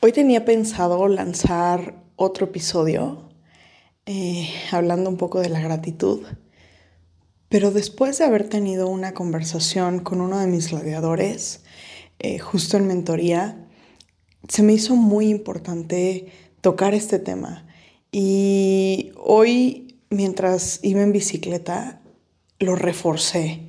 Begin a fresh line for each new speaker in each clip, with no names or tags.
Hoy tenía pensado lanzar otro episodio eh, hablando un poco de la gratitud, pero después de haber tenido una conversación con uno de mis gladiadores, eh, justo en mentoría, se me hizo muy importante tocar este tema. Y hoy, mientras iba en bicicleta, lo reforcé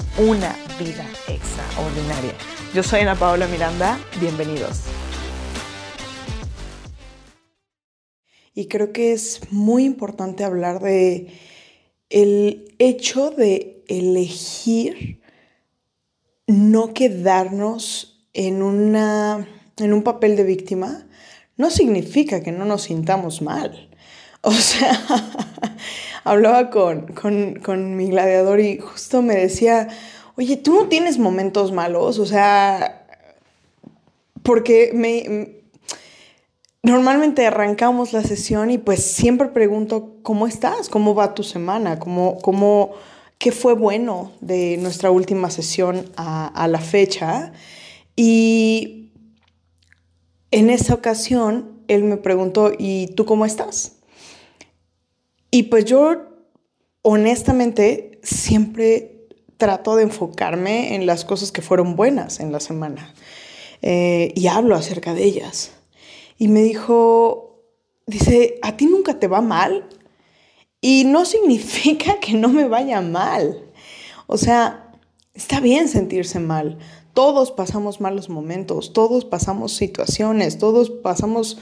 una vida extraordinaria. Yo soy Ana Paola Miranda, bienvenidos.
Y creo que es muy importante hablar de el hecho de elegir no quedarnos en, una, en un papel de víctima, no significa que no nos sintamos mal. O sea, hablaba con, con, con mi gladiador y justo me decía, oye, tú no tienes momentos malos, o sea, porque me... Normalmente arrancamos la sesión y pues siempre pregunto, ¿cómo estás? ¿Cómo va tu semana? ¿Cómo, cómo, ¿Qué fue bueno de nuestra última sesión a, a la fecha? Y en esa ocasión, él me preguntó, ¿y tú cómo estás? Y pues yo, honestamente, siempre trato de enfocarme en las cosas que fueron buenas en la semana eh, y hablo acerca de ellas. Y me dijo, dice, ¿a ti nunca te va mal? Y no significa que no me vaya mal. O sea, está bien sentirse mal. Todos pasamos malos momentos, todos pasamos situaciones, todos pasamos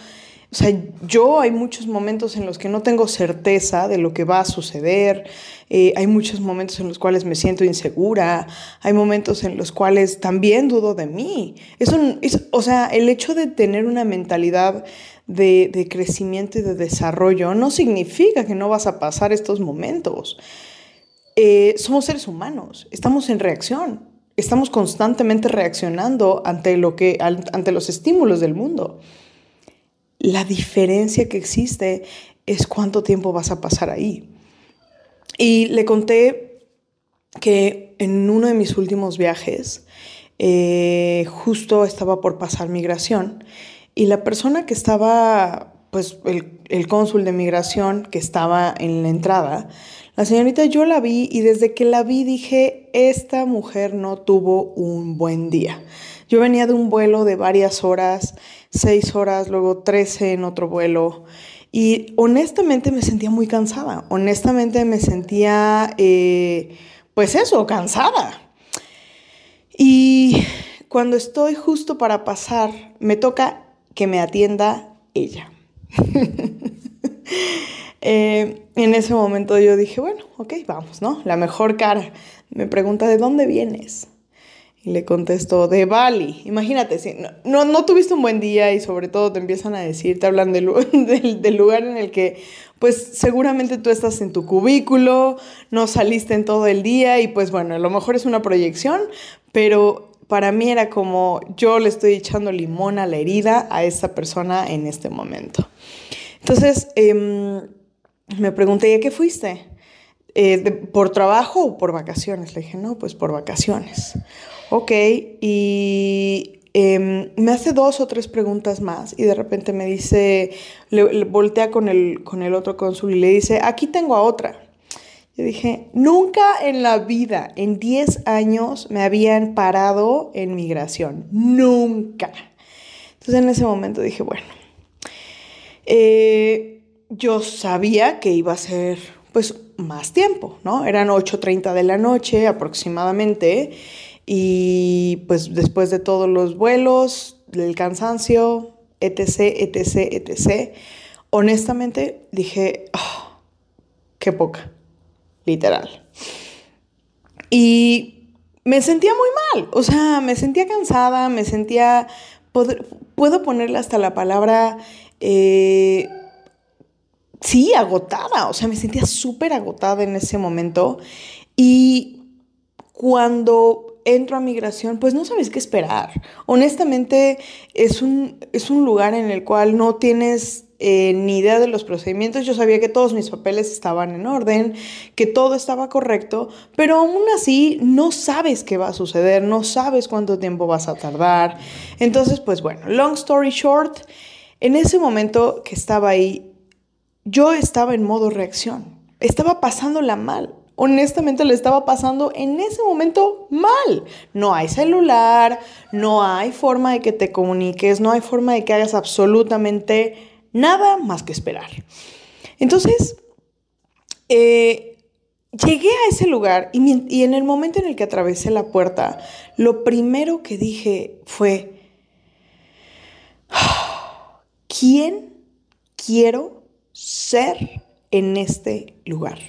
o sea, yo hay muchos momentos en los que no tengo certeza de lo que va a suceder, eh, hay muchos momentos en los cuales me siento insegura, hay momentos en los cuales también dudo de mí. Eso, es, o sea, el hecho de tener una mentalidad de, crecimiento y de desarrollo no significa que no vas a pasar estos momentos. Eh, somos seres humanos, estamos en reacción, estamos constantemente reaccionando ante, lo que, ante los estímulos del mundo. La diferencia que existe es cuánto tiempo vas a pasar ahí. Y le conté que en uno de mis últimos viajes, eh, justo estaba por pasar migración y la persona que estaba, pues el, cónsul de migración que estaba en la entrada, la señorita yo la vi y desde que la vi dije, esta mujer no tuvo un buen día. Yo venía de un vuelo de varias horas, seis horas, luego trece en otro vuelo. Y honestamente me sentía muy cansada, honestamente me sentía, eh, pues eso, cansada. Y cuando estoy justo para pasar, me toca que me atienda ella. Eh, en ese momento yo dije, bueno, ok, vamos, ¿no? La mejor cara. Me pregunta, ¿de dónde vienes? Y le contesto, de Bali. Imagínate, si no, no, tuviste un buen día y sobre todo te empiezan a decir, te hablan del, del, lugar en el que, pues seguramente tú estás en tu cubículo, no saliste en todo el día y pues bueno, a lo mejor es una proyección, pero para mí era como yo le estoy echando limón a la herida a esta persona en este momento. Entonces, em, me pregunté, ¿a qué fuiste? Eh, ¿Por trabajo o por vacaciones? Le dije, no, pues por vacaciones. Ok, y em, me hace dos o tres preguntas más y de repente me dice, le, voltea con el, con el otro cónsul y le dice, aquí tengo a otra. Dije, nunca en la vida, en 10 años, me habían parado en migración. Nunca. Entonces en ese momento dije, bueno, eh, yo sabía que iba a ser pues más tiempo, ¿no? Eran 8.30 de la noche aproximadamente y pues después de todos los vuelos, el cansancio, etc., etc., etc., honestamente dije, oh, qué poca, literal. Y me sentía muy mal, o sea, me sentía cansada, me sentía puedo ponerle hasta la palabra, eh, sí, agotada, o sea, me sentía súper agotada en ese momento. Y cuando entro a migración, pues no sabes qué esperar. Honestamente, es un, es un lugar en el cual no tienes eh, ni idea de los procedimientos. Yo sabía que todos mis papeles estaban en orden, que todo estaba correcto, pero aún así no sabes qué va a suceder, no sabes cuánto tiempo vas a tardar. Entonces, pues bueno, long story short, en ese momento que estaba ahí, yo estaba en modo reacción. Estaba pasándola mal honestamente le estaba pasando en ese momento mal. No hay celular, no hay forma de que te comuniques, no hay forma de que hagas absolutamente nada más que esperar. Entonces, eh, llegué a ese lugar y, y en el momento en el que atravesé la puerta, lo primero que dije fue, ¿quién quiero ser en este lugar?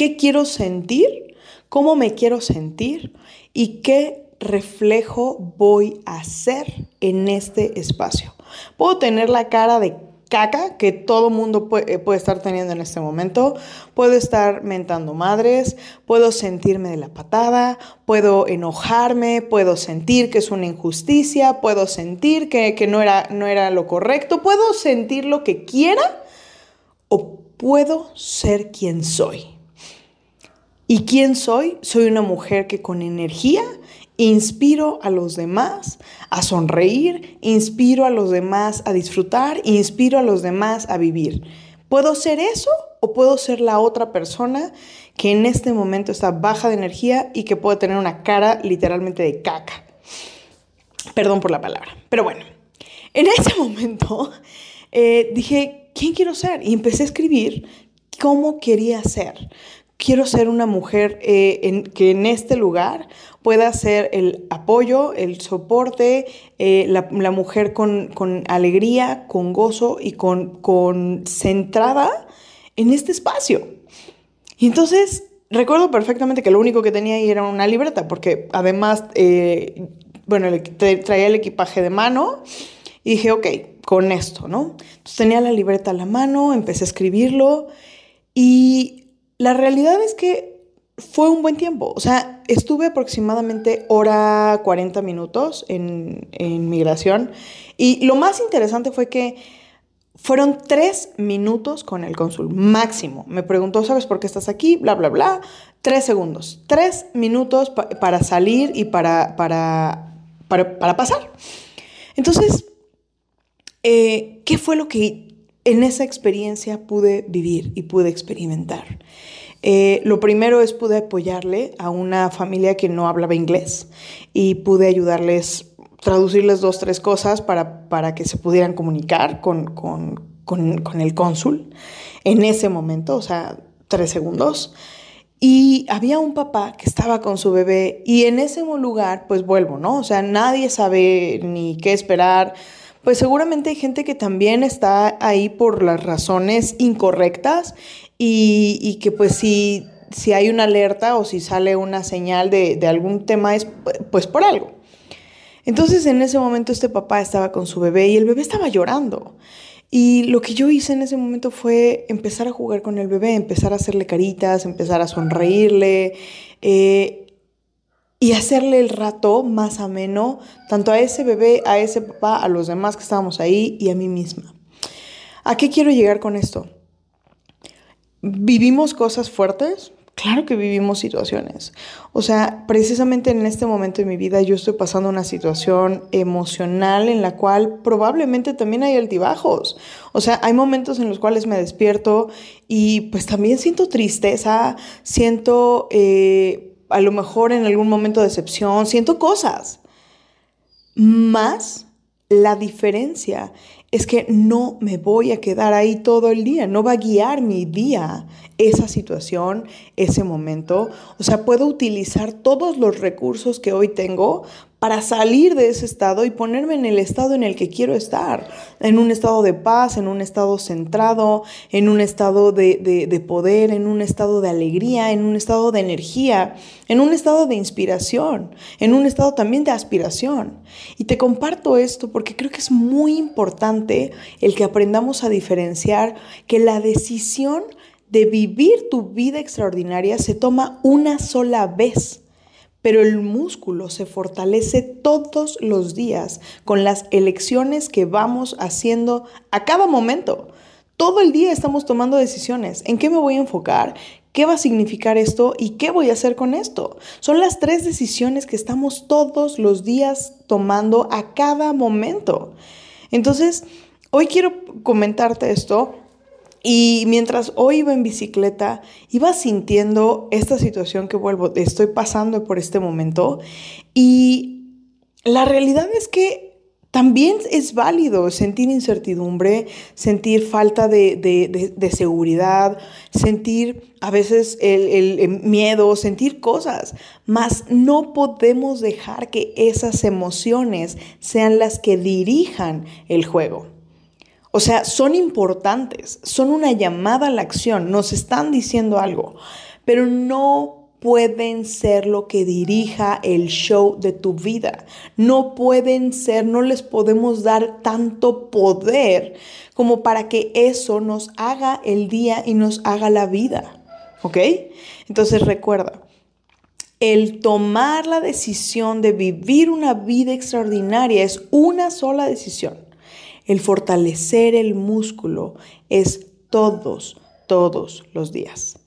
qué quiero sentir, cómo me quiero sentir y qué reflejo voy a hacer en este espacio. Puedo tener la cara de caca que todo mundo puede, puede, estar teniendo en este momento. Puedo estar mentando madres, puedo sentirme de la patada, puedo enojarme, puedo sentir que es una injusticia, puedo sentir que, que no, era, no era lo correcto, puedo sentir lo que quiera o puedo ser quien soy. ¿Y quién soy? Soy una mujer que con energía inspiro a los demás a sonreír, inspiro a los demás a disfrutar, inspiro a los demás a vivir. ¿Puedo ser eso o puedo ser la otra persona que en este momento está baja de energía y que puede tener una cara literalmente de caca? Perdón por la palabra, pero bueno, en ese momento eh, dije, ¿quién quiero ser? Y empecé a escribir cómo quería ser quiero ser una mujer eh, que en este lugar pueda ser el apoyo, el soporte, eh, la, mujer con, alegría, con gozo y con, centrada en este espacio. Y entonces recuerdo perfectamente que lo único que tenía ahí era una libreta, porque además, eh, bueno, traía el equipaje de mano y dije, ok, con esto, ¿no? Entonces tenía la libreta a la mano, empecé a escribirlo y la realidad es que fue un buen tiempo. O sea, estuve aproximadamente hora 40 minutos en, migración. Y lo más interesante fue que fueron tres minutos con el cónsul, máximo. Me preguntó, ¿sabes por qué estás aquí? Bla, bla, bla. Tres segundos. Tres minutos para salir y para, para, para, pasar. Entonces, eh, ¿qué fue lo que en esa experiencia pude vivir y pude experimentar. Eh, lo primero es pude apoyarle a una familia que no hablaba inglés y pude ayudarles, traducirles dos, tres cosas para, para que se pudieran comunicar con, con, con el cónsul en ese momento, o sea, tres segundos. Y había un papá que estaba con su bebé y en ese lugar, pues vuelvo, ¿no? O sea, nadie sabe ni qué esperar pues seguramente hay gente que también está ahí por las razones incorrectas y, que pues si, si hay una alerta o si sale una señal de, de algún tema es pues por algo. Entonces en ese momento este papá estaba con su bebé y el bebé estaba llorando. Y lo que yo hice en ese momento fue empezar a jugar con el bebé, empezar a hacerle caritas, empezar a sonreírle. Eh, y hacerle el rato más ameno, tanto a ese bebé, a ese papá, a los demás que estábamos ahí y a mí misma. ¿A qué quiero llegar con esto? ¿Vivimos cosas fuertes? Claro que vivimos situaciones. O sea, precisamente en este momento de mi vida yo estoy pasando una situación emocional en la cual probablemente también hay altibajos. O sea, hay momentos en los cuales me despierto y pues también siento tristeza, siento... Eh, a lo mejor en algún momento de decepción, siento cosas. Más la diferencia es que no me voy a quedar ahí todo el día, no va a guiar mi día esa situación, ese momento. O sea, puedo utilizar todos los recursos que hoy tengo para salir de ese estado y ponerme en el estado en el que quiero estar, en un estado de paz, en un estado centrado, en un estado de, poder, en un estado de alegría, en un estado de energía, en un estado de inspiración, en un estado también de aspiración. Y te comparto esto porque creo que es muy importante el que aprendamos a diferenciar que la decisión de vivir tu vida extraordinaria se toma una sola vez pero el músculo se fortalece todos los días con las elecciones que vamos haciendo a cada momento. Todo el día estamos tomando decisiones. ¿En qué me voy a enfocar? ¿Qué va a significar esto? ¿Y qué voy a hacer con esto? Son las tres decisiones que estamos todos los días tomando a cada momento. Entonces, hoy quiero comentarte esto y mientras hoy iba en bicicleta, iba sintiendo esta situación que vuelvo, estoy pasando por este momento. Y la realidad es que también es válido sentir incertidumbre, sentir falta de, seguridad, sentir a veces el, el, miedo, sentir cosas, mas no podemos dejar que esas emociones sean las que dirijan el juego. O sea, son importantes, son una llamada a la acción, nos están diciendo algo, pero no pueden ser lo que dirija el show de tu vida. No pueden ser, no les podemos dar tanto poder como para que eso nos haga el día y nos haga la vida. ¿Ok? Entonces recuerda, el tomar la decisión de vivir una vida extraordinaria es una sola decisión. El fortalecer el músculo es todos, todos los días.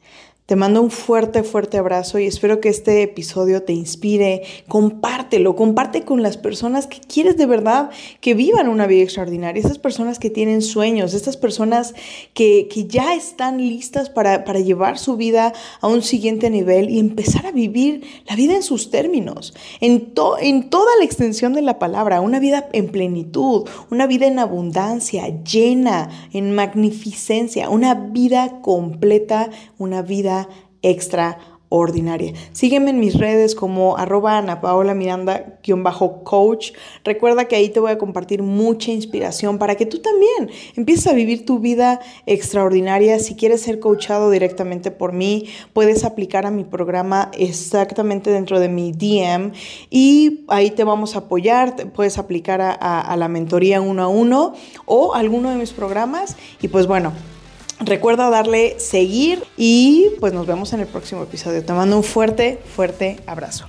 Te mando un fuerte, fuerte abrazo y espero que este episodio te inspire. Compártelo, comparte con las personas que quieres de verdad que vivan una vida extraordinaria, esas personas que tienen sueños, estas personas que, ya están listas para, llevar su vida a un siguiente nivel y empezar a vivir la vida en sus términos, en, en toda la extensión de la palabra, una vida en plenitud, una vida en abundancia, llena, en magnificencia, una vida completa, una vida extraordinaria. Sígueme en mis redes como arroba Ana Paola Miranda-coach. Recuerda que ahí te voy a compartir mucha inspiración para que tú también empieces a vivir tu vida extraordinaria. Si quieres ser coachado directamente por mí, puedes aplicar a mi programa exactamente dentro de mi DM y ahí te vamos a apoyar. Puedes aplicar a, a la mentoría uno a uno o alguno de mis programas. Y pues bueno, Recuerda darle seguir y pues nos vemos en el próximo episodio. Te mando un fuerte, fuerte abrazo.